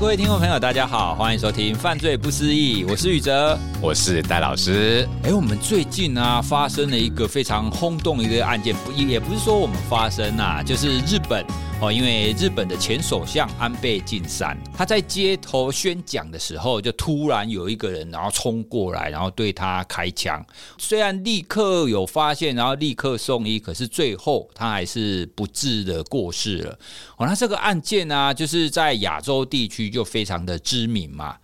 各位听众朋友，大家好，欢迎收听《犯罪不思议》，我是宇哲，我是戴老师。哎，我们最近啊发生了一个非常轰动的一个案件，不也不是说我们发生啊，就是日本哦，因为日本的前首相安倍晋三，他在街头宣讲的时候，就突然有一个人然后冲过来，然后对他开枪。虽然立刻有发现，然后立刻送医，可是最后他还是不治的过世了。哦，那这个案件呢、啊，就是在亚洲地区。就非常的知名嘛。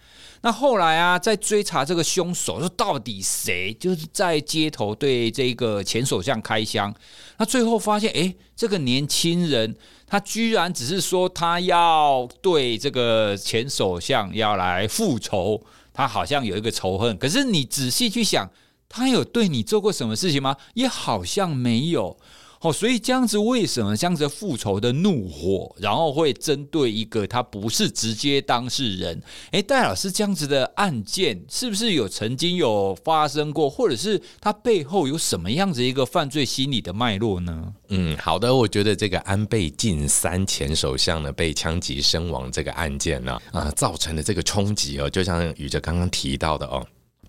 那后来啊，在追查这个凶手，说到底谁就是在街头对这个前首相开枪。那最后发现，哎，这个年轻人他居然只是说他要对这个前首相要来复仇，他好像有一个仇恨。可是你仔细去想，他有对你做过什么事情吗？也好像没有。哦，所以这样子为什么这样子复仇的怒火，然后会针对一个他不是直接当事人？诶，戴老师这样子的案件是不是有曾经有发生过，或者是他背后有什么样子一个犯罪心理的脉络呢？嗯，好的，我觉得这个安倍晋三前首相呢被枪击身亡这个案件呢，啊，造成的这个冲击哦，就像宇哲刚刚提到的哦。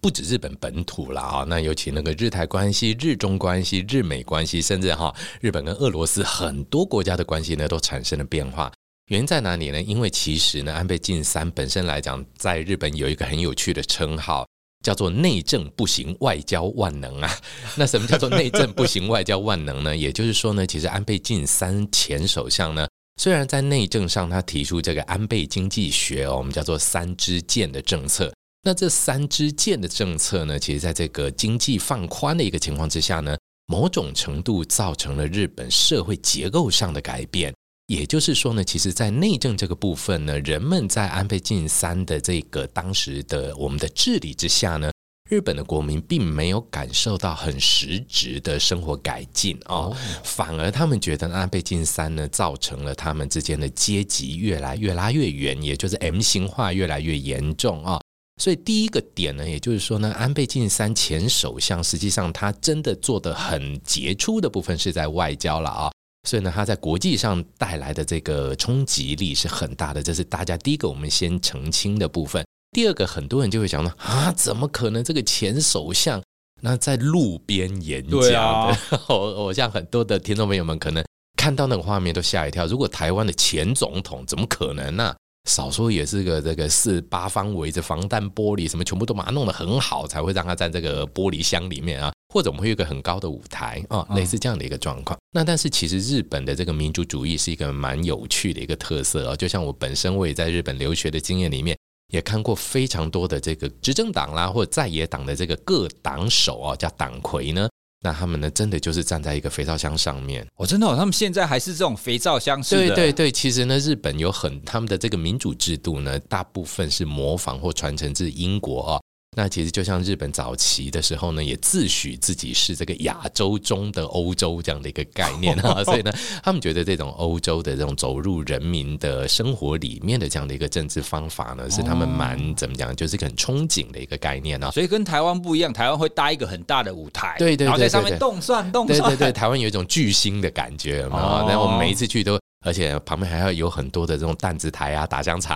不止日本本土了啊，那尤其那个日台关系、日中关系、日美关系，甚至哈日本跟俄罗斯很多国家的关系呢，都产生了变化。原因在哪里呢？因为其实呢，安倍晋三本身来讲，在日本有一个很有趣的称号，叫做“内政不行，外交万能”啊。那什么叫做内政不行，外交万能呢？也就是说呢，其实安倍晋三前首相呢，虽然在内政上他提出这个安倍经济学哦，我们叫做“三支箭”的政策。那这三支箭的政策呢，其实在这个经济放宽的一个情况之下呢，某种程度造成了日本社会结构上的改变。也就是说呢，其实，在内政这个部分呢，人们在安倍晋三的这个当时的我们的治理之下呢，日本的国民并没有感受到很实质的生活改进哦，反而他们觉得安倍晋三呢，造成了他们之间的阶级越来越拉越远，也就是 M 型化越来越严重啊。所以第一个点呢，也就是说呢，安倍晋三前首相实际上他真的做的很杰出的部分是在外交了啊。所以呢，他在国际上带来的这个冲击力是很大的，这是大家第一个我们先澄清的部分。第二个，很多人就会想到啊，怎么可能这个前首相那在路边演讲的？啊、我我像很多的听众朋友们可能看到那个画面都吓一跳。如果台湾的前总统怎么可能呢、啊？少说也是个这个四八方围着防弹玻璃，什么全部都把它弄得很好，才会让它在这个玻璃箱里面啊，或者我们会有一个很高的舞台啊，类似这样的一个状况。那但是其实日本的这个民族主义是一个蛮有趣的一个特色啊，就像我本身我也在日本留学的经验里面，也看过非常多的这个执政党啦，或者在野党的这个各党首啊，叫党魁呢。那他们呢，真的就是站在一个肥皂箱上面。我、哦、真的、哦，他们现在还是这种肥皂箱式的。对对对，其实呢，日本有很他们的这个民主制度呢，大部分是模仿或传承自英国啊、哦。那其实就像日本早期的时候呢，也自诩自己是这个亚洲中的欧洲这样的一个概念啊，所以呢，他们觉得这种欧洲的这种走入人民的生活里面的这样的一个政治方法呢，是他们蛮怎么讲，就是很憧憬的一个概念啊。所以跟台湾不一样，台湾会搭一个很大的舞台，对对，然后在上面动算动算，对对对，台湾有一种巨星的感觉啊。那我们每一次去都。而且旁边还要有很多的这种弹子台啊、打香肠、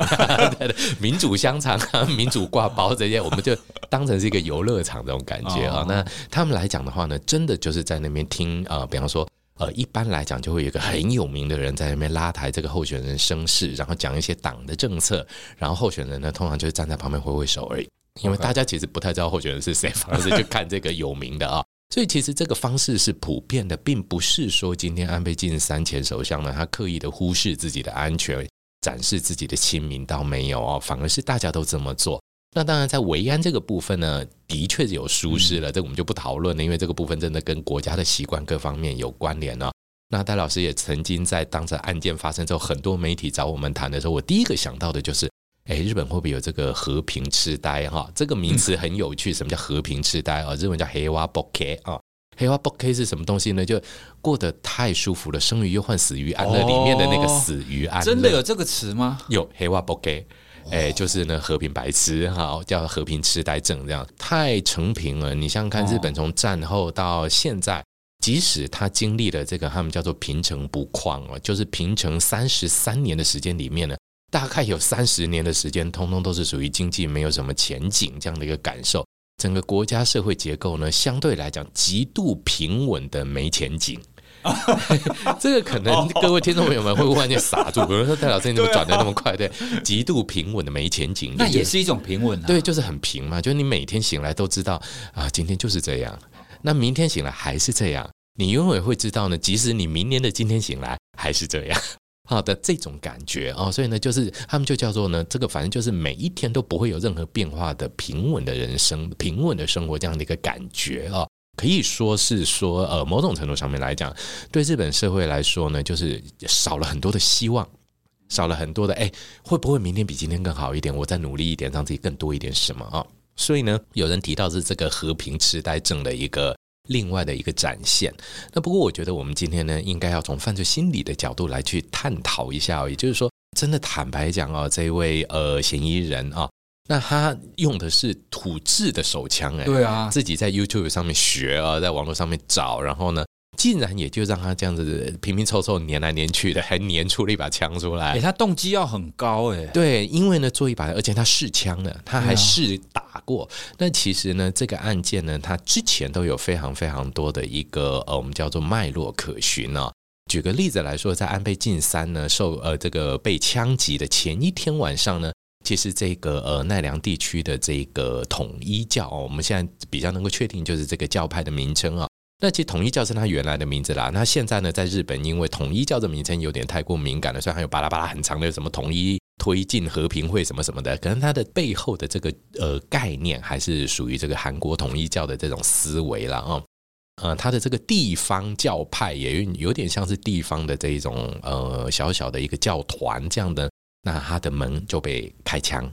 民主香肠啊、民主挂包这些，我们就当成是一个游乐场这种感觉啊。那他们来讲的话呢，真的就是在那边听啊，比方说呃，一般来讲就会有一个很有名的人在那边拉抬这个候选人声势，然后讲一些党的政策，然后候选人呢通常就是站在旁边挥挥手而已，因为大家其实不太知道候选人是谁，反而是就看这个有名的啊。所以其实这个方式是普遍的，并不是说今天安倍晋三前首相呢，他刻意的忽视自己的安全，展示自己的亲民，倒没有哦，反而是大家都这么做。那当然，在维安这个部分呢，的确有疏失了，这我们就不讨论了，因为这个部分真的跟国家的习惯各方面有关联哦。那戴老师也曾经在当着案件发生之后，很多媒体找我们谈的时候，我第一个想到的就是。哎，日本会不会有这个和平痴呆？哈，这个名词很有趣。什么叫和平痴呆啊？日文叫黑娃 boke 啊，黑娃 boke 是什么东西呢？就过得太舒服了，生于忧患，死于安乐。里面的那个死于安乐，真的有这个词吗？有黑娃 boke，哎，就是呢和平白痴哈，叫和平痴呆症这样，太成平了。你想想看，日本从战后到现在，即使他经历了这个他们叫做平成不况哦，就是平成三十三年的时间里面呢。大概有三十年的时间，通通都是属于经济没有什么前景这样的一个感受。整个国家社会结构呢，相对来讲极度平稳的没前景。这个可能各位听众朋友们会忽然间傻住，比如说戴老师你怎么转的那么快？对，极度平稳的没前景，那也是一种平稳啊。对，就是很平嘛，就是你每天醒来都知道啊，今天就是这样，那明天醒来还是这样，你永远会知道呢，即使你明年的今天醒来还是这样。好的，这种感觉啊，所以呢，就是他们就叫做呢，这个反正就是每一天都不会有任何变化的平稳的人生，平稳的生活这样的一个感觉啊，可以说是说，呃，某种程度上面来讲，对日本社会来说呢，就是少了很多的希望，少了很多的，哎，会不会明天比今天更好一点？我再努力一点，让自己更多一点什么啊？所以呢，有人提到是这个和平痴呆症的一个。另外的一个展现。那不过，我觉得我们今天呢，应该要从犯罪心理的角度来去探讨一下。也就是说，真的坦白讲哦，这位呃嫌疑人啊，那他用的是土制的手枪，哎，对啊，自己在 YouTube 上面学啊，在网络上面找，然后呢，竟然也就让他这样子拼拼凑凑粘来粘去的，还粘出了一把枪出来。哎，他动机要很高哎。对，因为呢，做一把，而且他试枪了，他还试打。过，那其实呢，这个案件呢，他之前都有非常非常多的一个呃，我们叫做脉络可循呢、哦。举个例子来说，在安倍晋三呢受呃这个被枪击的前一天晚上呢，其实这个呃奈良地区的这个统一教、哦，我们现在比较能够确定就是这个教派的名称啊、哦。那其实统一教是他原来的名字啦。那现在呢，在日本，因为统一教的名称有点太过敏感了，所以还有巴拉巴拉很长的什么统一。推进和平会什么什么的，可能它的背后的这个呃概念还是属于这个韩国统一教的这种思维了啊，呃，它的这个地方教派也有点像是地方的这一种呃小小的一个教团这样的，那它的门就被开枪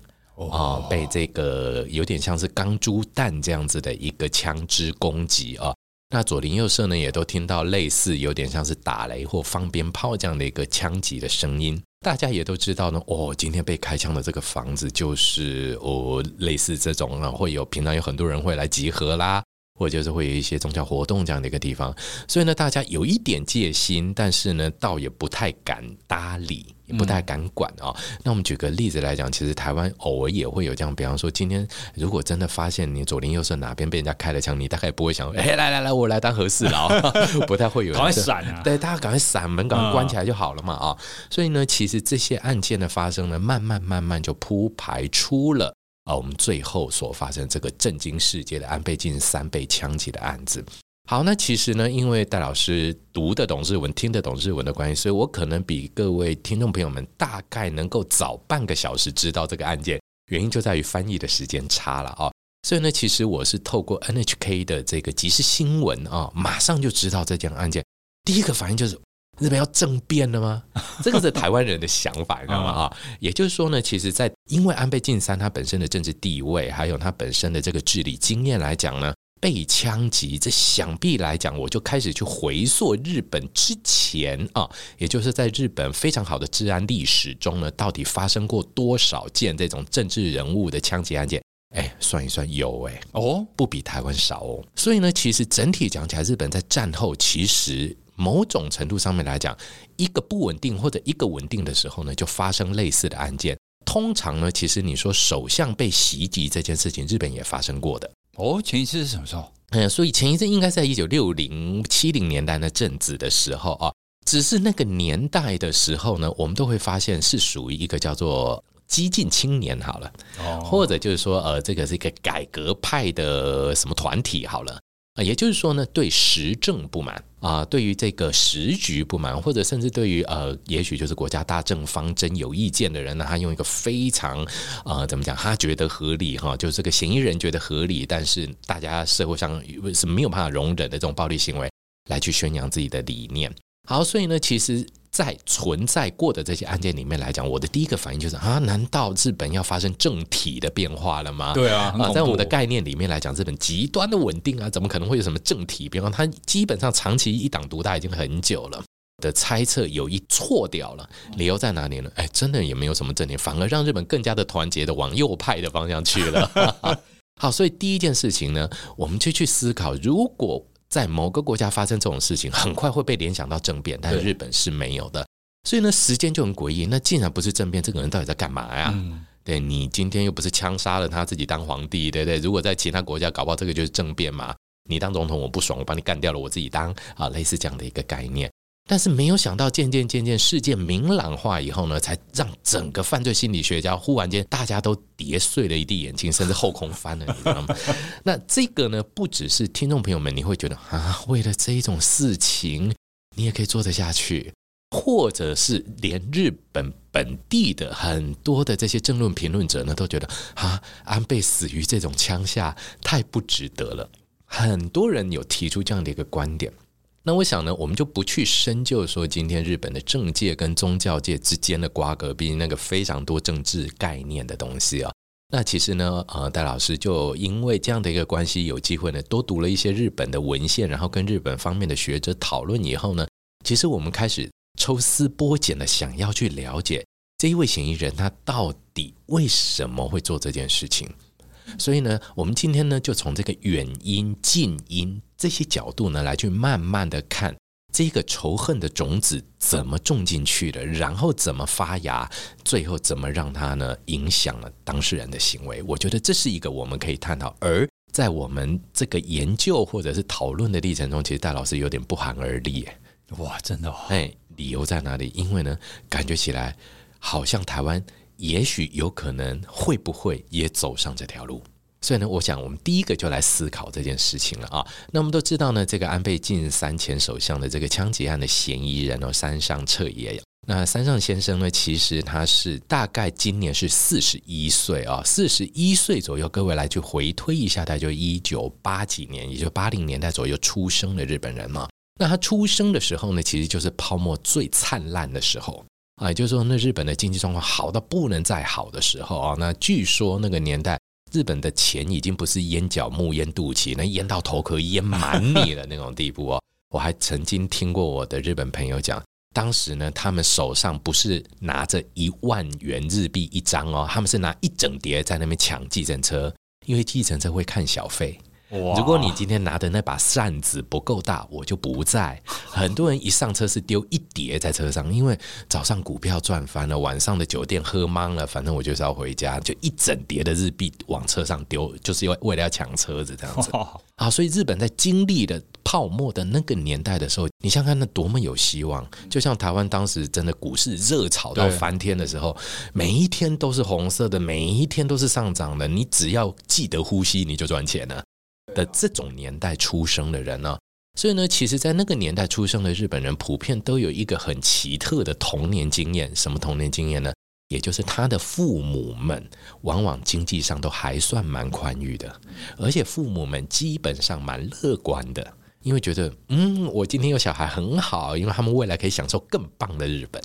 啊，呃，被这个有点像是钢珠弹这样子的一个枪支攻击啊，那左邻右舍呢也都听到类似有点像是打雷或放鞭炮这样的一个枪击的声音。大家也都知道呢，哦，今天被开枪的这个房子就是哦，类似这种啊，会有平常有很多人会来集合啦，或者就是会有一些宗教活动这样的一个地方，所以呢，大家有一点戒心，但是呢，倒也不太敢搭理。也不太敢管啊、哦。那我们举个例子来讲，其实台湾偶尔也会有这样，比方说今天如果真的发现你左邻右舍哪边被人家开了枪，你大概不会想，哎，来来来，我来当和事佬，不太会有人。赶快闪啊！对，大家赶快闪，门赶快关起来就好了嘛啊、哦。所以呢，其实这些案件的发生呢，慢慢慢慢就铺排出了啊，我们最后所发生这个震惊世界的安倍晋三被枪击的案子。好，那其实呢，因为戴老师读得懂日文、听得懂日文的关系，所以我可能比各位听众朋友们大概能够早半个小时知道这个案件，原因就在于翻译的时间差了啊。所以呢，其实我是透过 NHK 的这个即时新闻啊，马上就知道这件案件。第一个反应就是日本要政变了吗？这个是台湾人的想法，你知道吗？啊，也就是说呢，其实，在因为安倍晋三他本身的政治地位，还有他本身的这个治理经验来讲呢。被枪击，这想必来讲，我就开始去回溯日本之前啊，也就是在日本非常好的治安历史中呢，到底发生过多少件这种政治人物的枪击案件？哎，算一算有哎，哦，不比台湾少哦。所以呢，其实整体讲起来，日本在战后其实某种程度上面来讲，一个不稳定或者一个稳定的时候呢，就发生类似的案件。通常呢，其实你说首相被袭击这件事情，日本也发生过的。哦，前一次是什么时候？嗯，所以前一次应该是在一九六零七零年代那阵子的时候啊，只是那个年代的时候呢，我们都会发现是属于一个叫做激进青年好了，哦，或者就是说呃，这个是一个改革派的什么团体好了。啊，也就是说呢，对时政不满啊，对于这个时局不满，或者甚至对于呃，也许就是国家大政方针有意见的人呢，他用一个非常呃，怎么讲，他觉得合理哈，就是这个嫌疑人觉得合理，但是大家社会上是没有办法容忍的这种暴力行为，来去宣扬自己的理念。好，所以呢，其实。在存在过的这些案件里面来讲，我的第一个反应就是啊，难道日本要发生政体的变化了吗？对啊，啊，在我们的概念里面来讲，日本极端的稳定啊，怎么可能会有什么政体变化？它基本上长期一党独大已经很久了。的猜测有一错掉了，理由在哪里呢？哎，真的也没有什么政体，反而让日本更加的团结的往右派的方向去了。好，所以第一件事情呢，我们就去思考，如果在某个国家发生这种事情，很快会被联想到政变，但是日本是没有的。所以呢，时间就很诡异。那既然不是政变，这个人到底在干嘛呀？嗯、对，你今天又不是枪杀了他自己当皇帝，对不对？如果在其他国家搞不好这个就是政变嘛。你当总统我不爽，我把你干掉了，我自己当啊，类似这样的一个概念。但是没有想到，渐渐渐渐事件明朗化以后呢，才让整个犯罪心理学家忽然间大家都跌碎了一地眼镜，甚至后空翻了，你知道吗？那这个呢，不只是听众朋友们，你会觉得啊，为了这一种事情，你也可以做得下去。或者是连日本本地的很多的这些政论评论者呢，都觉得啊，安倍死于这种枪下太不值得了。很多人有提出这样的一个观点。那我想呢，我们就不去深究说今天日本的政界跟宗教界之间的瓜葛，毕竟那个非常多政治概念的东西啊。那其实呢，呃，戴老师就因为这样的一个关系，有机会呢多读了一些日本的文献，然后跟日本方面的学者讨论以后呢，其实我们开始。抽丝剥茧的想要去了解这一位嫌疑人，他到底为什么会做这件事情？所以呢，我们今天呢，就从这个远因、近因这些角度呢，来去慢慢的看这个仇恨的种子怎么种进去的，然后怎么发芽，最后怎么让它呢影响了当事人的行为。我觉得这是一个我们可以探讨。而在我们这个研究或者是讨论的历程中，其实戴老师有点不寒而栗。哇，真的哦，哎。理由在哪里？因为呢，感觉起来好像台湾也许有可能会不会也走上这条路。所以呢，我想我们第一个就来思考这件事情了啊。那我们都知道呢，这个安倍晋三前首相的这个枪击案的嫌疑人哦，山上彻也。那山上先生呢，其实他是大概今年是四十一岁啊，四十一岁左右。各位来去回推一下，他就一九八几年，也就八零年代左右出生的日本人嘛。那他出生的时候呢，其实就是泡沫最灿烂的时候啊，也就是说，那日本的经济状况好到不能再好的时候啊。那据说那个年代，日本的钱已经不是淹脚目、淹肚脐，那淹到头壳淹满你了那种地步哦。我还曾经听过我的日本朋友讲，当时呢，他们手上不是拿着一万元日币一张哦，他们是拿一整叠在那边抢计程车，因为计程车会看小费。如果你今天拿的那把扇子不够大，我就不在。很多人一上车是丢一叠在车上，因为早上股票赚翻了，晚上的酒店喝茫了，反正我就是要回家，就一整叠的日币往车上丢，就是为为了要抢车子这样子。啊，所以日本在经历了泡沫的那个年代的时候，你想想看那多么有希望。就像台湾当时真的股市热炒到翻天的时候，每一天都是红色的，每一天都是上涨的，你只要记得呼吸，你就赚钱了。的这种年代出生的人呢，所以呢，其实，在那个年代出生的日本人，普遍都有一个很奇特的童年经验。什么童年经验呢？也就是他的父母们往往经济上都还算蛮宽裕的，而且父母们基本上蛮乐观的，因为觉得，嗯，我今天有小孩很好，因为他们未来可以享受更棒的日本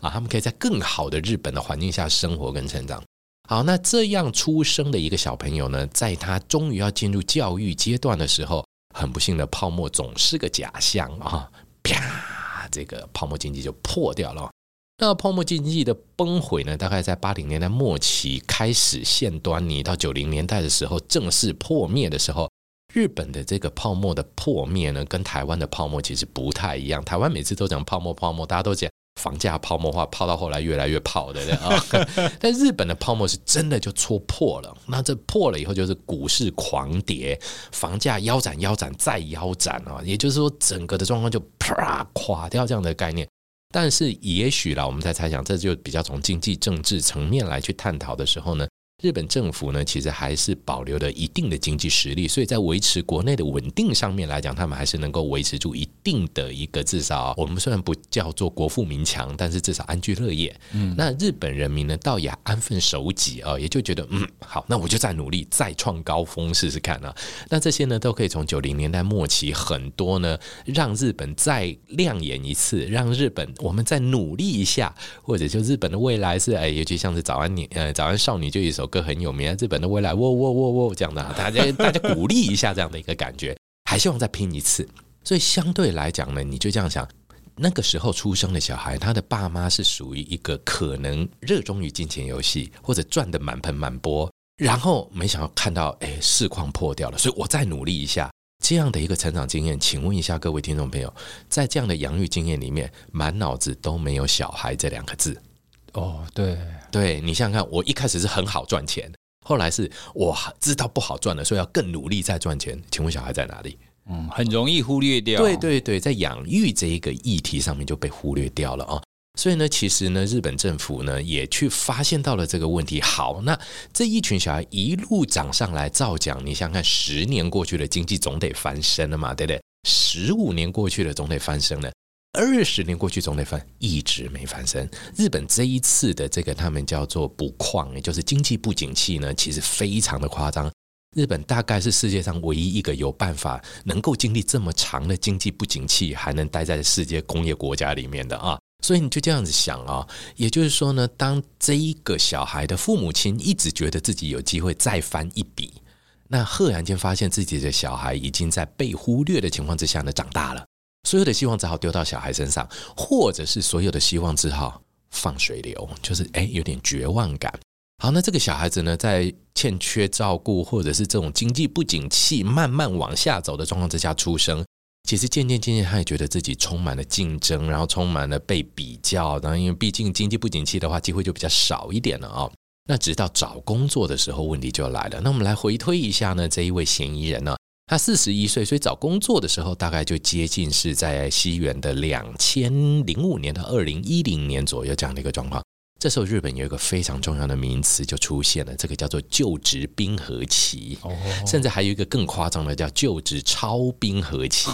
啊，他们可以在更好的日本的环境下生活跟成长。好，那这样出生的一个小朋友呢，在他终于要进入教育阶段的时候，很不幸的泡沫总是个假象啊！啪，这个泡沫经济就破掉了。那泡沫经济的崩毁呢，大概在八零年代末期开始现端倪，到九零年代的时候正式破灭的时候，日本的这个泡沫的破灭呢，跟台湾的泡沫其实不太一样。台湾每次都讲泡沫泡沫，大家都讲。房价泡沫化，泡到后来越来越泡的 啊！但日本的泡沫是真的就戳破了，那这破了以后就是股市狂跌，房价腰斩、腰斩再腰斩啊！也就是说，整个的状况就啪垮掉这样的概念。但是也许啦，我们在猜想，这就比较从经济政治层面来去探讨的时候呢。日本政府呢，其实还是保留了一定的经济实力，所以在维持国内的稳定上面来讲，他们还是能够维持住一定的一个至少，我们虽然不叫做国富民强，但是至少安居乐业。嗯，那日本人民呢，倒也安分守己啊，也就觉得嗯，好，那我就再努力，再创高峰试试看啊。那这些呢，都可以从九零年代末期很多呢，让日本再亮眼一次，让日本我们再努力一下，或者就日本的未来是哎，尤其像是早安年呃早安少女就一首。歌很有名，日本的未来，喔喔喔喔，这样的，大家 大家鼓励一下这样的一个感觉，还希望再拼一次。所以相对来讲呢，你就这样想，那个时候出生的小孩，他的爸妈是属于一个可能热衷于金钱游戏，或者赚得满盆满钵，然后没想到看到哎市况破掉了，所以我再努力一下，这样的一个成长经验，请问一下各位听众朋友，在这样的养育经验里面，满脑子都没有小孩这两个字。哦，对，对，你想想看，我一开始是很好赚钱，后来是我知道不好赚了，所以要更努力再赚钱。请问小孩在哪里？嗯，很容易忽略掉。对对对，在养育这一个议题上面就被忽略掉了啊。所以呢，其实呢，日本政府呢也去发现到了这个问题。好，那这一群小孩一路涨上来，照讲，你想想看，十年过去了，经济总得翻身了嘛，对不对？十五年过去了，总得翻身了。二十年过去，总得翻，一直没翻身。日本这一次的这个他们叫做补矿，也就是经济不景气呢，其实非常的夸张。日本大概是世界上唯一一个有办法能够经历这么长的经济不景气，还能待在世界工业国家里面的啊。所以你就这样子想啊，也就是说呢，当这一个小孩的父母亲一直觉得自己有机会再翻一笔，那赫然间发现自己的小孩已经在被忽略的情况之下呢长大了，所有的希望只好丢到小孩身上，或者是所有的希望只好放水流，就是诶有点绝望感。好，那这个小孩子呢，在欠缺照顾，或者是这种经济不景气慢慢往下走的状况之下出生。其实渐渐渐渐，他也觉得自己充满了竞争，然后充满了被比较。然后因为毕竟经济不景气的话，机会就比较少一点了啊、哦。那直到找工作的时候，问题就来了。那我们来回推一下呢，这一位嫌疑人呢，他四十一岁，所以找工作的时候大概就接近是在西元的两千零五年到二零一零年左右这样的一个状况。这时候，日本有一个非常重要的名词就出现了，这个叫做就职冰河期，甚至还有一个更夸张的叫就职超冰河期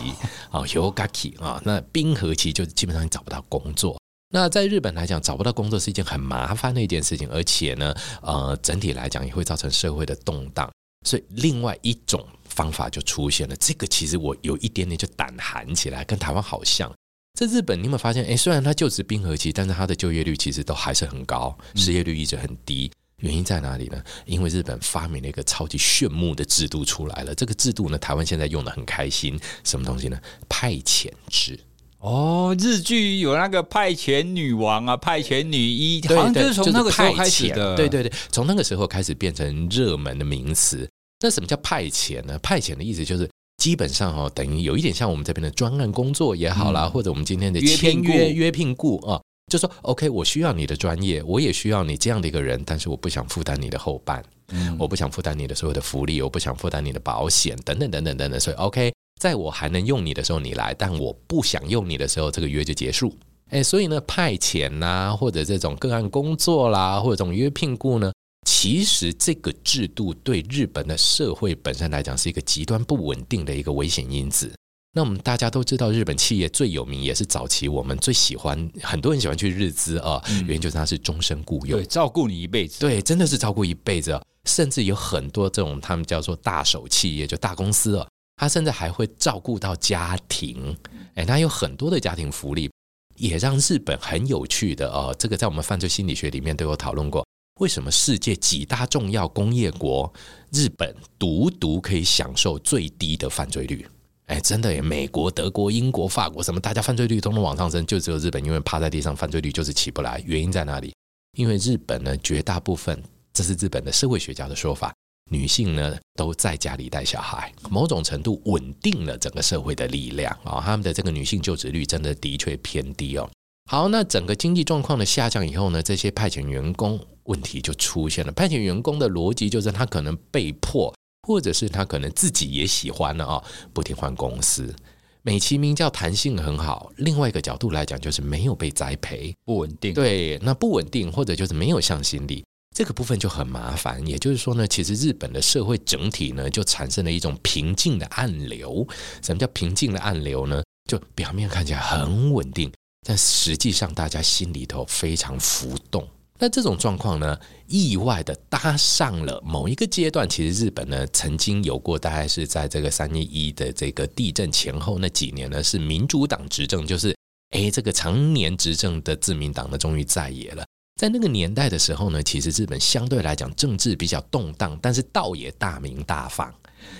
啊，Hyogaki 啊，那冰河期就基本上你找不到工作。那在日本来讲，找不到工作是一件很麻烦的一件事情，而且呢，呃，整体来讲也会造成社会的动荡。所以，另外一种方法就出现了，这个其实我有一点点就胆寒起来，跟台湾好像。在日本，你有没有发现？哎，虽然他就职冰河期，但是他的就业率其实都还是很高，失业率一直很低。原因在哪里呢？因为日本发明了一个超级炫目的制度出来了。这个制度呢，台湾现在用的很开心。什么东西呢？派遣制。哦，日剧有那个派遣女王啊，派遣女一，好像就是从那个时候开始的。对对对，从那个时候开始变成热门的名词。那什么叫派遣呢？派遣的意思就是。基本上哦，等于有一点像我们这边的专案工作也好啦，嗯、或者我们今天的签约约聘雇啊，就说 OK，我需要你的专业，我也需要你这样的一个人，但是我不想负担你的后半，嗯、我不想负担你的所有的福利，我不想负担你的保险等等等等等等，所以 OK，在我还能用你的时候你来，但我不想用你的时候，这个约就结束。哎，所以呢，派遣呐、啊，或者这种个案工作啦，或者这种约聘雇呢。其实这个制度对日本的社会本身来讲是一个极端不稳定的一个危险因子。那我们大家都知道，日本企业最有名也是早期我们最喜欢，很多人喜欢去日资啊，原因就是它是终身雇佣，对，照顾你一辈子，对，真的是照顾一辈子。甚至有很多这种他们叫做大手企业，就大公司啊，它甚至还会照顾到家庭，哎，它有很多的家庭福利，也让日本很有趣的哦。这个在我们犯罪心理学里面都有讨论过。为什么世界几大重要工业国，日本独独可以享受最低的犯罪率？哎，真的耶！美国、德国、英国、法国什么，大家犯罪率都能往上升，就只有日本因为趴在地上，犯罪率就是起不来。原因在哪里？因为日本呢，绝大部分，这是日本的社会学家的说法，女性呢都在家里带小孩，某种程度稳定了整个社会的力量啊。他们的这个女性就职率真的的确偏低哦。好，那整个经济状况的下降以后呢，这些派遣员工问题就出现了。派遣员工的逻辑就是他可能被迫，或者是他可能自己也喜欢了啊，不停换公司，美其名叫弹性很好。另外一个角度来讲，就是没有被栽培，不稳定。对，那不稳定或者就是没有向心力，这个部分就很麻烦。也就是说呢，其实日本的社会整体呢，就产生了一种平静的暗流。什么叫平静的暗流呢？就表面看起来很稳定。但实际上，大家心里头非常浮动。那这种状况呢，意外的搭上了某一个阶段。其实日本呢，曾经有过，大概是在这个三一一的这个地震前后那几年呢，是民主党执政，就是诶，这个常年执政的自民党呢，终于在野了。在那个年代的时候呢，其实日本相对来讲政治比较动荡，但是倒也大鸣大放。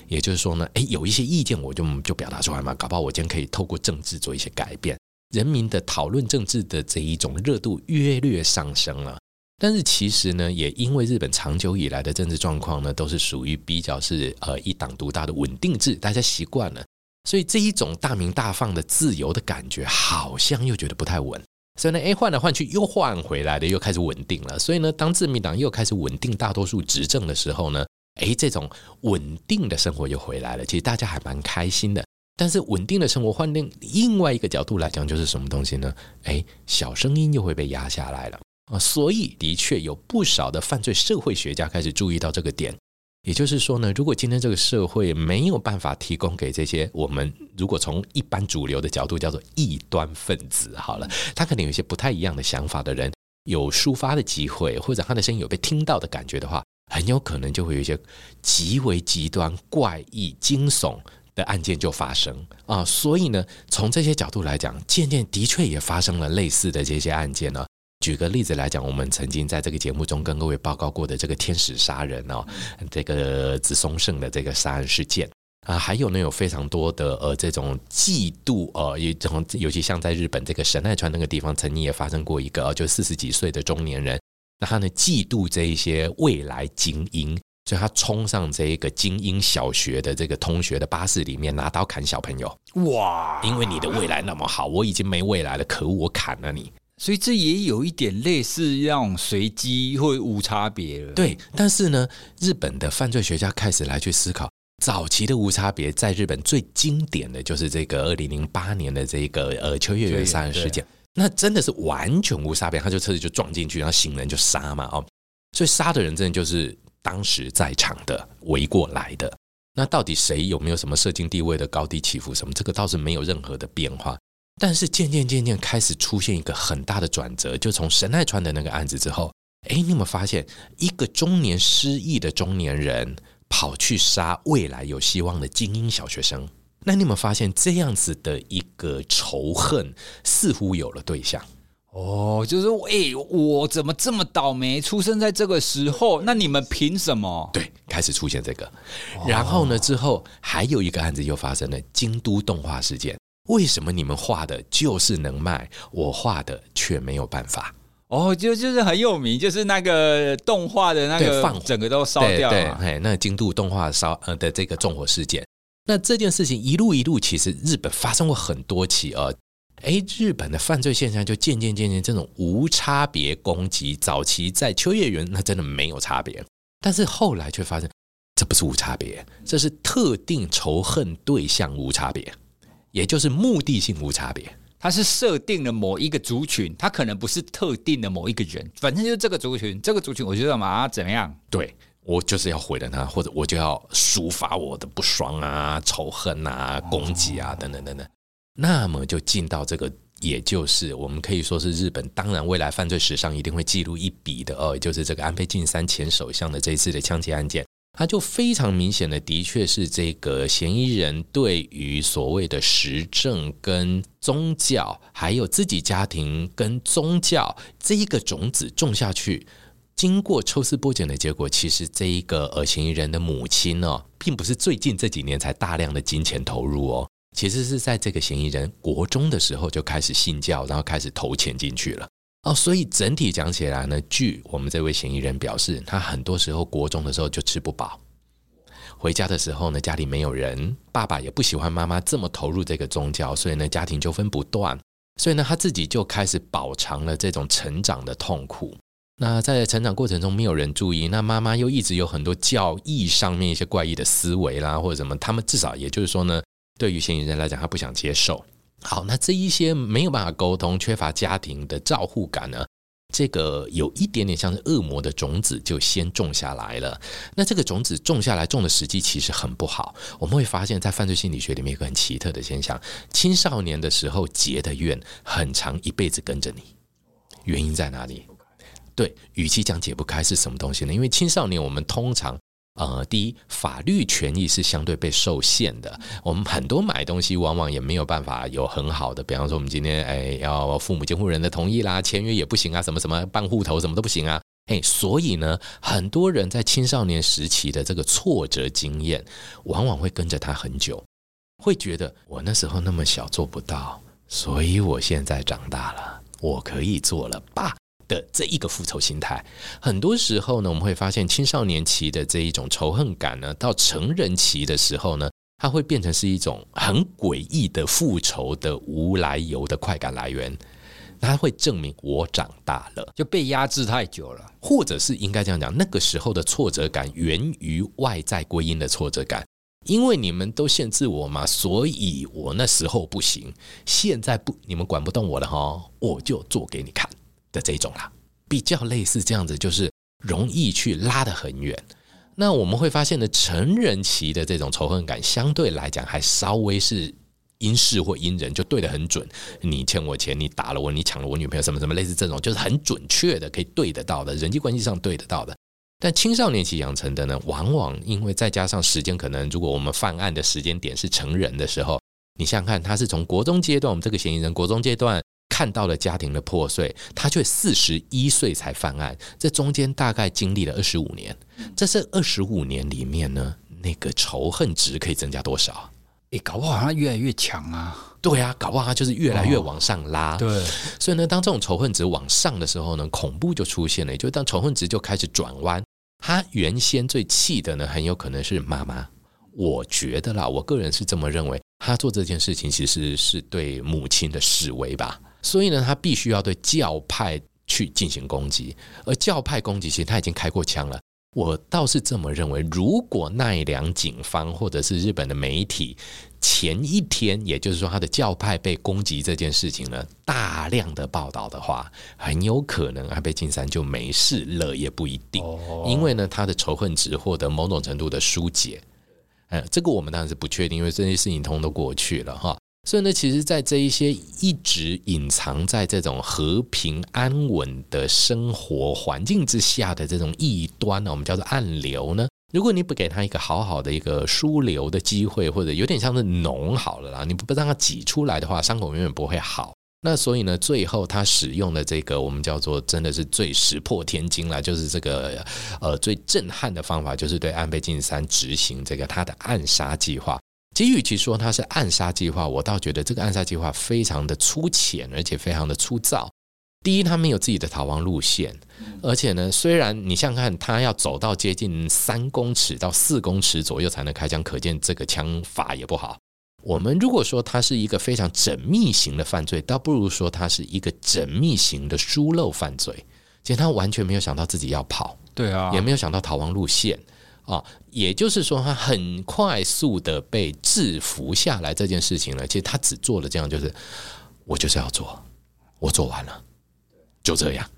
也就是说呢，诶，有一些意见我就就表达出来嘛，搞不好我今天可以透过政治做一些改变。人民的讨论政治的这一种热度越略上升了，但是其实呢，也因为日本长久以来的政治状况呢，都是属于比较是呃一党独大的稳定制，大家习惯了，所以这一种大鸣大放的自由的感觉，好像又觉得不太稳。所以呢，哎，换来换去又换回来的，又开始稳定了。所以呢，当自民党又开始稳定大多数执政的时候呢，哎，这种稳定的生活又回来了。其实大家还蛮开心的。但是稳定的生活换另另外一个角度来讲，就是什么东西呢？哎，小声音又会被压下来了。啊，所以的确有不少的犯罪社会学家开始注意到这个点，也就是说呢，如果今天这个社会没有办法提供给这些我们如果从一般主流的角度叫做异端分子，好了，他可能有一些不太一样的想法的人有抒发的机会，或者他的声音有被听到的感觉的话，很有可能就会有一些极为极端、怪异、惊悚的案件就发生啊。所以呢，从这些角度来讲，渐渐的确也发生了类似的这些案件呢。举个例子来讲，我们曾经在这个节目中跟各位报告过的这个天使杀人哦，这个紫松胜的这个杀人事件啊，还有呢有非常多的呃这种嫉妒呃，一种尤其像在日本这个神奈川那个地方，曾经也发生过一个就四十几岁的中年人，那他呢嫉妒这一些未来精英，所以他冲上这一个精英小学的这个通学的巴士里面，拿刀砍小朋友。哇！因为你的未来那么好，我已经没未来了，可恶，我砍了你。所以这也有一点类似那种随机或无差别了。对，但是呢，日本的犯罪学家开始来去思考，早期的无差别，在日本最经典的就是这个二零零八年的这个呃秋叶原杀人事件，那真的是完全无差别，他就车子就撞进去，然后行人就杀嘛哦，所以杀的人真的就是当时在场的围过来的。那到底谁有没有什么社经地位的高低起伏什么？这个倒是没有任何的变化。但是渐渐渐渐开始出现一个很大的转折，就从神奈川的那个案子之后，哎，你有没有发现一个中年失意的中年人跑去杀未来有希望的精英小学生？那你有没有发现这样子的一个仇恨似乎有了对象？哦，就是哎，我怎么这么倒霉，出生在这个时候？那你们凭什么？对，开始出现这个。然后呢，之后还有一个案子又发生了，京都动画事件。为什么你们画的就是能卖，我画的却没有办法？哦，就就是很有名，就是那个动画的那个放整个都烧掉了。对，那京都动画烧呃的这个纵火事件，那这件事情一路一路，其实日本发生过很多起啊。哎，日本的犯罪现象就渐渐渐渐这种无差别攻击，早期在秋叶原那真的没有差别，但是后来却发现这不是无差别，这是特定仇恨对象无差别。也就是目的性无差别，它是设定了某一个族群，它可能不是特定的某一个人，反正就是这个族群，这个族群我就要把它怎么样？对，我就是要毁了他，或者我就要抒发我的不爽啊、仇恨啊、攻击啊等等等等。那么就进到这个，也就是我们可以说是日本，当然未来犯罪史上一定会记录一笔的哦，就是这个安倍晋三前首相的这一次的枪击案件。他就非常明显的，的确是这个嫌疑人对于所谓的时政跟宗教，还有自己家庭跟宗教这一个种子种下去，经过抽丝剥茧的结果，其实这一个呃嫌疑人的母亲哦，并不是最近这几年才大量的金钱投入哦，其实是在这个嫌疑人国中的时候就开始信教，然后开始投钱进去了。哦，所以整体讲起来呢，据我们这位嫌疑人表示，他很多时候国中的时候就吃不饱，回家的时候呢，家里没有人，爸爸也不喜欢妈妈这么投入这个宗教，所以呢，家庭纠纷不断，所以呢，他自己就开始饱尝了这种成长的痛苦。那在成长过程中没有人注意，那妈妈又一直有很多教义上面一些怪异的思维啦，或者什么，他们至少也就是说呢，对于嫌疑人来讲，他不想接受。好，那这一些没有办法沟通、缺乏家庭的照护感呢，这个有一点点像是恶魔的种子就先种下来了。那这个种子种下来，种的时机其实很不好。我们会发现，在犯罪心理学里面有个很奇特的现象：青少年的时候结的怨，很长一辈子跟着你。原因在哪里？对，与其讲解不开是什么东西呢？因为青少年我们通常。呃，第一，法律权益是相对被受限的。我们很多买东西，往往也没有办法有很好的，比方说，我们今天哎要父母监护人的同意啦，签约也不行啊，什么什么办户头什么都不行啊。哎，所以呢，很多人在青少年时期的这个挫折经验，往往会跟着他很久，会觉得我那时候那么小做不到，所以我现在长大了，我可以做了，爸。的这一个复仇心态。很多时候呢，我们会发现青少年期的这一种仇恨感呢，到成人期的时候呢，它会变成是一种很诡异的复仇的无来由的快感来源。它会证明我长大了，就被压制太久了，或者是应该这样讲，那个时候的挫折感源于外在归因的挫折感。因为你们都限制我嘛，所以我那时候不行。现在不，你们管不动我了哈，我就做给你看的这种啦，比较类似这样子，就是容易去拉得很远。那我们会发现呢，成人期的这种仇恨感相对来讲还稍微是因事或因人，就对得很准。你欠我钱，你打了我，你抢了我女朋友，什么什么类似这种，就是很准确的可以对得到的，人际关系上对得到的。但青少年期养成的呢，往往因为再加上时间，可能如果我们犯案的时间点是成人的时候，你想想看，他是从国中阶段，我们这个嫌疑人国中阶段看到了家庭的破碎，他却四十一岁才犯案，这中间大概经历了二十五年，这是二十五年里面呢，那个仇恨值可以增加多少？诶，搞不好他越来越强啊！对啊，搞不好他就是越来越往上拉。哦、对，所以呢，当这种仇恨值往上的时候呢，恐怖就出现了，也就是当仇恨值就开始转弯。他原先最气的呢，很有可能是妈妈。我觉得啦，我个人是这么认为，他做这件事情其实是对母亲的示威吧。所以呢，他必须要对教派去进行攻击，而教派攻击其实他已经开过枪了。我倒是这么认为，如果奈良警方或者是日本的媒体前一天，也就是说他的教派被攻击这件事情呢，大量的报道的话，很有可能安倍晋三就没事了，也不一定。因为呢，他的仇恨值获得某种程度的疏解。嗯，这个我们当然是不确定，因为这些事情通都过去了哈。所以呢，其实，在这一些一直隐藏在这种和平安稳的生活环境之下的这种异端呢，我们叫做暗流呢。如果你不给他一个好好的一个疏流的机会，或者有点像是脓好了啦，你不让它挤出来的话，伤口永远不会好。那所以呢，最后他使用的这个我们叫做真的是最石破天惊了，就是这个呃最震撼的方法，就是对安倍晋三执行这个他的暗杀计划。其实，与其说它是暗杀计划，我倒觉得这个暗杀计划非常的粗浅，而且非常的粗糙。第一，他没有自己的逃亡路线，而且呢，虽然你想想看，他要走到接近三公尺到四公尺左右才能开枪，可见这个枪法也不好。我们如果说他是一个非常缜密型的犯罪，倒不如说他是一个缜密型的疏漏犯罪。其实他完全没有想到自己要跑，对啊，也没有想到逃亡路线。啊，也就是说，他很快速的被制服下来这件事情呢，其实他只做了这样，就是我就是要做，我做完了，就这样。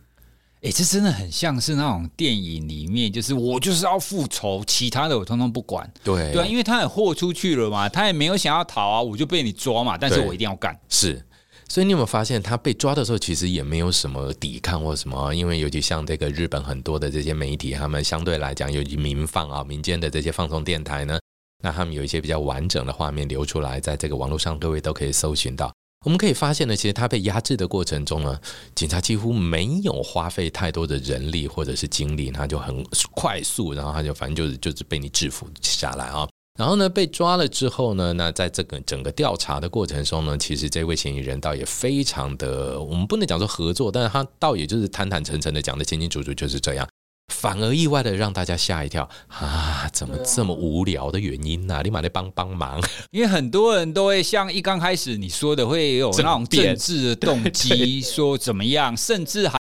哎、欸，这真的很像是那种电影里面，就是我就是要复仇，其他的我通通不管。对对啊，因为他也豁出去了嘛，他也没有想要逃啊，我就被你抓嘛，但是我一定要干。是。所以你有没有发现，他被抓的时候，其实也没有什么抵抗或什么？因为尤其像这个日本很多的这些媒体，他们相对来讲，尤其民放啊、民间的这些放送电台呢，那他们有一些比较完整的画面流出来，在这个网络上，各位都可以搜寻到。我们可以发现呢，其实他被压制的过程中呢，警察几乎没有花费太多的人力或者是精力，他就很快速，然后他就反正就是就是被你制服下来啊。然后呢，被抓了之后呢，那在这个整个调查的过程中呢，其实这位嫌疑人倒也非常的，我们不能讲说合作，但是他倒也就是坦坦诚诚的讲的清清楚楚就是这样，反而意外的让大家吓一跳啊！怎么这么无聊的原因呢、啊？立马来帮帮忙，因为很多人都会像一刚开始你说的，会有那种 政治的动机，说怎么样，甚至还。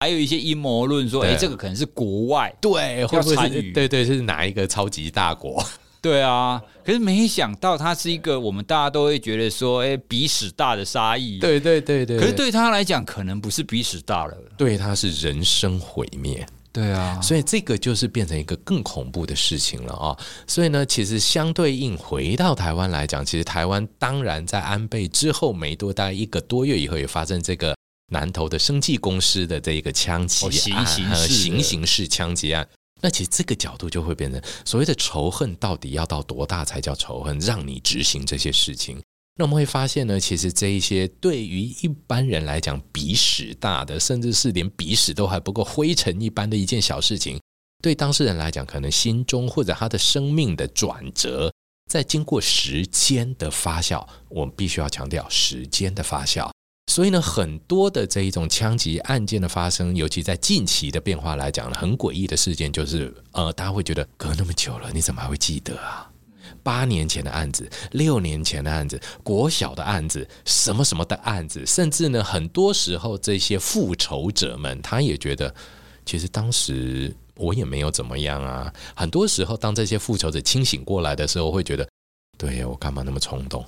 还有一些阴谋论说，哎，这个可能是国外对，要参与，对对，是哪一个超级大国？对啊，可是没想到它是一个我们大家都会觉得说，哎，鼻屎大的杀意，对对对对。可是对他来讲，可能不是鼻屎大了，对他是人生毁灭。对啊，所以这个就是变成一个更恐怖的事情了啊。所以呢，其实相对应回到台湾来讲，其实台湾当然在安倍之后没多大一个多月以后，也发生这个。南投的生技公司的这一个枪击案，行刑式枪击案，那其实这个角度就会变成所谓的仇恨到底要到多大才叫仇恨，让你执行这些事情？那我们会发现呢，其实这一些对于一般人来讲鼻屎大的，甚至是连鼻屎都还不够灰尘一般的一件小事情，对当事人来讲，可能心中或者他的生命的转折，在经过时间的发酵，我们必须要强调时间的发酵。所以呢，很多的这一种枪击案件的发生，尤其在近期的变化来讲呢，很诡异的事件就是，呃，大家会觉得隔那么久了，你怎么还会记得啊？八年前的案子，六年前的案子，国小的案子，什么什么的案子，甚至呢，很多时候这些复仇者们，他也觉得，其实当时我也没有怎么样啊。很多时候，当这些复仇者清醒过来的时候，会觉得，对呀，我干嘛那么冲动？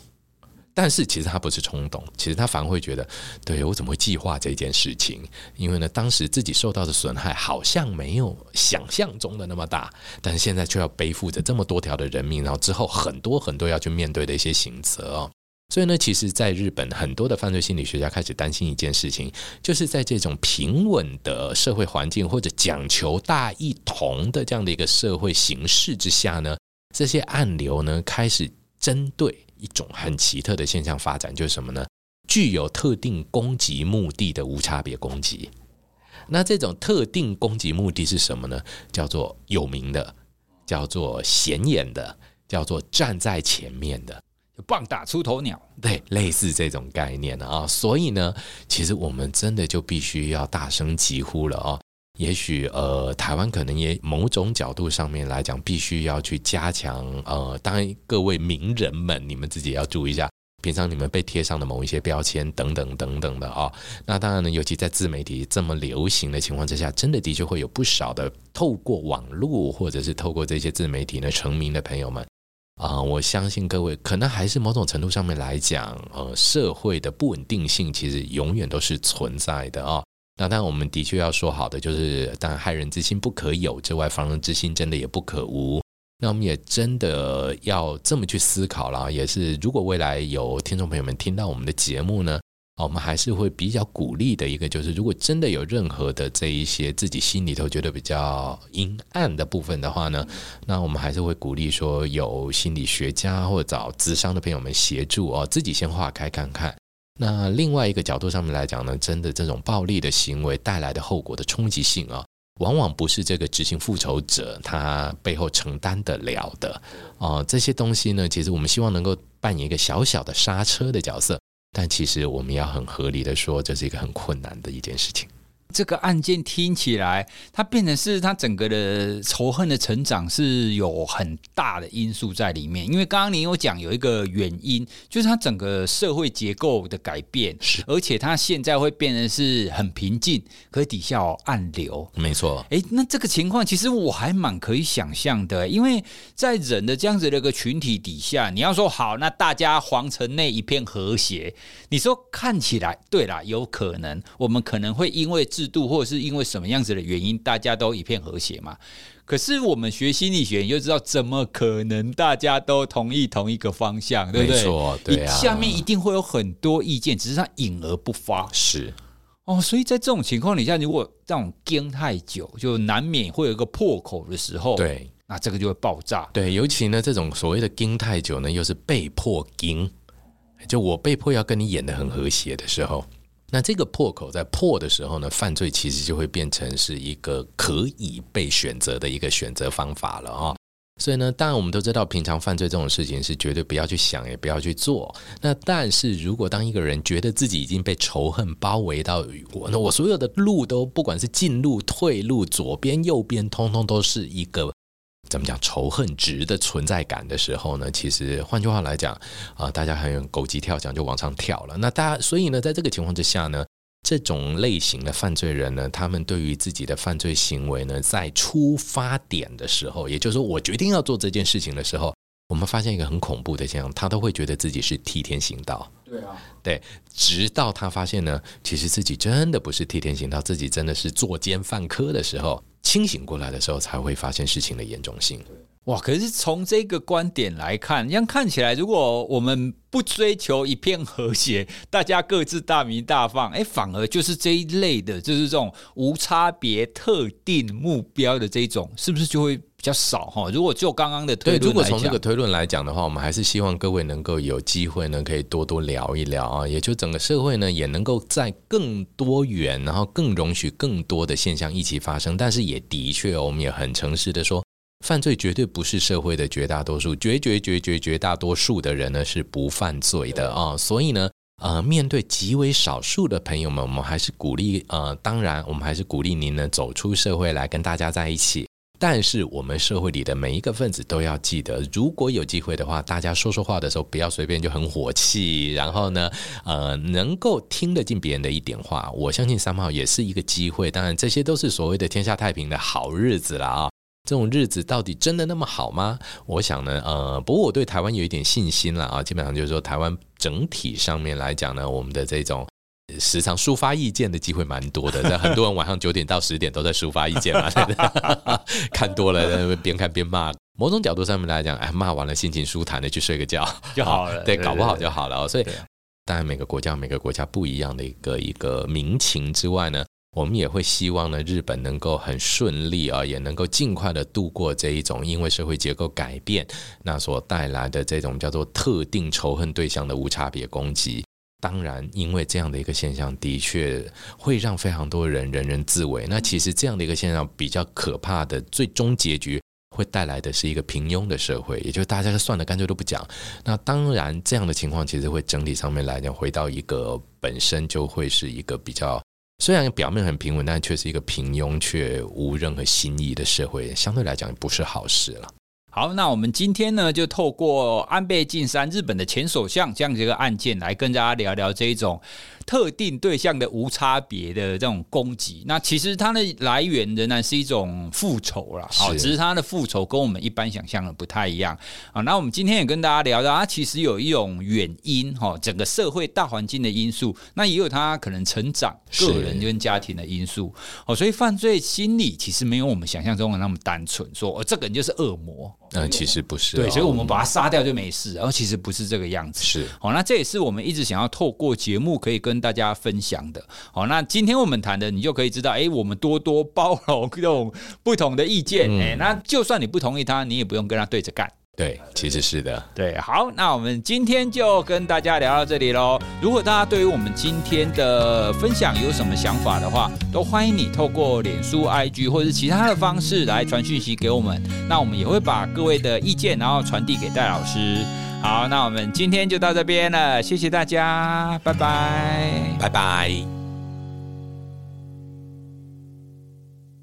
但是其实他不是冲动，其实他反而会觉得，对，我怎么会计划这件事情？因为呢，当时自己受到的损害好像没有想象中的那么大，但是现在却要背负着这么多条的人命，然后之后很多很多要去面对的一些刑责哦。所以呢，其实在日本，很多的犯罪心理学家开始担心一件事情，就是在这种平稳的社会环境或者讲求大一统的这样的一个社会形势之下呢，这些暗流呢开始针对。一种很奇特的现象发展，就是什么呢？具有特定攻击目的的无差别攻击。那这种特定攻击目的是什么呢？叫做有名的，叫做显眼的，叫做站在前面的，棒打出头鸟。对，类似这种概念啊。所以呢，其实我们真的就必须要大声疾呼了啊。也许呃，台湾可能也某种角度上面来讲，必须要去加强呃，当然各位名人们，你们自己要注意一下，平常你们被贴上的某一些标签等等等等的啊、那当然呢，尤其在自媒体这么流行的情况之下，真的的确会有不少的透过网络或者是透过这些自媒体呢成名的朋友们啊、我相信各位可能还是某种程度上面来讲，呃，社会的不稳定性其实永远都是存在的啊。那当然，我们的确要说好的，就是当然害人之心不可有之外，防人之心真的也不可无。那我们也真的要这么去思考了，也是如果未来有听众朋友们听到我们的节目呢，我们还是会比较鼓励的一个，就是如果真的有任何的这一些自己心里头觉得比较阴暗的部分的话呢，那我们还是会鼓励说有心理学家或者找咨商的朋友们协助哦，自己先化开看看。那另外一个角度上面来讲呢，真的这种暴力的行为带来的后果的冲击性啊，往往不是这个执行复仇者他背后承担得了的啊。这些东西呢，其实我们希望能够扮演一个小小的刹车的角色，但其实我们要很合理的说，这是一个很困难的一件事情。这个案件听起来，它变成是它整个的仇恨的成长是有很大的因素在里面。因为刚刚你有讲有一个原因，就是它整个社会结构的改变，是而且它现在会变成是很平静，可是底下有暗流。没错，哎，那这个情况其实我还蛮可以想象的，因为在人的这样子的一个群体底下，你要说好，那大家皇城内一片和谐，你说看起来对啦，有可能我们可能会因为。制度或者是因为什么样子的原因，大家都一片和谐嘛？可是我们学心理学，你就知道怎么可能大家都同意同一个方向，对不对？没错，对啊。下面一定会有很多意见，只是它隐而不发。是哦，所以在这种情况底下，如果这种僵太久，就难免会有一个破口的时候。对，那这个就会爆炸。对，尤其呢，这种所谓的僵太久呢，又是被迫僵，就我被迫要跟你演的很和谐的时候。那这个破口在破的时候呢，犯罪其实就会变成是一个可以被选择的一个选择方法了啊。所以呢，当然我们都知道，平常犯罪这种事情是绝对不要去想，也不要去做。那但是如果当一个人觉得自己已经被仇恨包围到我，那我所有的路都不管是进路、退路、左边、右边，通通都是一个。怎么讲仇恨值的存在感的时候呢？其实换句话来讲啊，大家很有狗急跳墙就往上跳了。那大家所以呢，在这个情况之下呢，这种类型的犯罪人呢，他们对于自己的犯罪行为呢，在出发点的时候，也就是说我决定要做这件事情的时候，我们发现一个很恐怖的现象，他都会觉得自己是替天行道。对啊，对，直到他发现呢，其实自己真的不是替天行道，自己真的是作奸犯科的时候。清醒过来的时候，才会发现事情的严重性。哇！可是从这个观点来看，这样看起来，如果我们不追求一片和谐，大家各自大鸣大放，哎，反而就是这一类的，就是这种无差别特定目标的这种，是不是就会比较少哈？如果就刚刚的推论，对，如果从这个推论来讲的话，我们还是希望各位能够有机会呢，可以多多聊一聊啊，也就整个社会呢，也能够在更多元，然后更容许更多的现象一起发生。但是也的确，我们也很诚实的说。犯罪绝对不是社会的绝大多数，绝绝绝绝绝大多数的人呢是不犯罪的啊，所以呢，呃，面对极为少数的朋友们，我们还是鼓励呃，当然我们还是鼓励您呢走出社会来跟大家在一起。但是我们社会里的每一个分子都要记得，如果有机会的话，大家说说话的时候不要随便就很火气，然后呢，呃，能够听得进别人的一点话，我相信三号也是一个机会。当然，这些都是所谓的天下太平的好日子了啊。这种日子到底真的那么好吗？我想呢，呃，不过我对台湾有一点信心了啊。基本上就是说，台湾整体上面来讲呢，我们的这种。时常抒发意见的机会蛮多的，在很多人晚上九点到十点都在抒发意见嘛，看多了边看边骂。某种角度上面来讲，哎，骂完了心情舒坦的去睡个觉就好了，对，搞不好就好了。所以，当然每个国家每个国家不一样的一个一个民情之外呢，我们也会希望呢，日本能够很顺利啊，也能够尽快的度过这一种因为社会结构改变那所带来的这种叫做特定仇恨对象的无差别攻击。当然，因为这样的一个现象，的确会让非常多人人人自危。那其实这样的一个现象比较可怕的，最终结局会带来的是一个平庸的社会，也就是大家算了，干脆都不讲。那当然，这样的情况其实会整体上面来讲，回到一个本身就会是一个比较，虽然表面很平稳，但却是一个平庸却无任何新意的社会，相对来讲不是好事了。好，那我们今天呢，就透过安倍晋三日本的前首相这样子一个案件，来跟大家聊聊这一种特定对象的无差别的这种攻击，那其实它的来源仍然是一种复仇啦。好，只是它的复仇跟我们一般想象的不太一样啊。那我们今天也跟大家聊到，它其实有一种原因哈，整个社会大环境的因素，那也有它可能成长个人跟家庭的因素哦。所以犯罪心理其实没有我们想象中的那么单纯，说哦，这个人就是恶魔。嗯，其实不是。对，所以我们把他杀掉就没事，然后其实不是这个样子。是，好，那这也是我们一直想要透过节目可以跟大家分享的。好，那今天我们谈的，你就可以知道，哎，我们多多包容这种不同的意见。哎、嗯，那就算你不同意他，你也不用跟他对着干。对，其实是的。对，好，那我们今天就跟大家聊到这里喽。如果大家对于我们今天的分享有什么想法的话，都欢迎你透过脸书、IG 或者是其他的方式来传讯息给我们。那我们也会把各位的意见，然后传递给戴老师。好，那我们今天就到这边了，谢谢大家，拜拜，拜拜。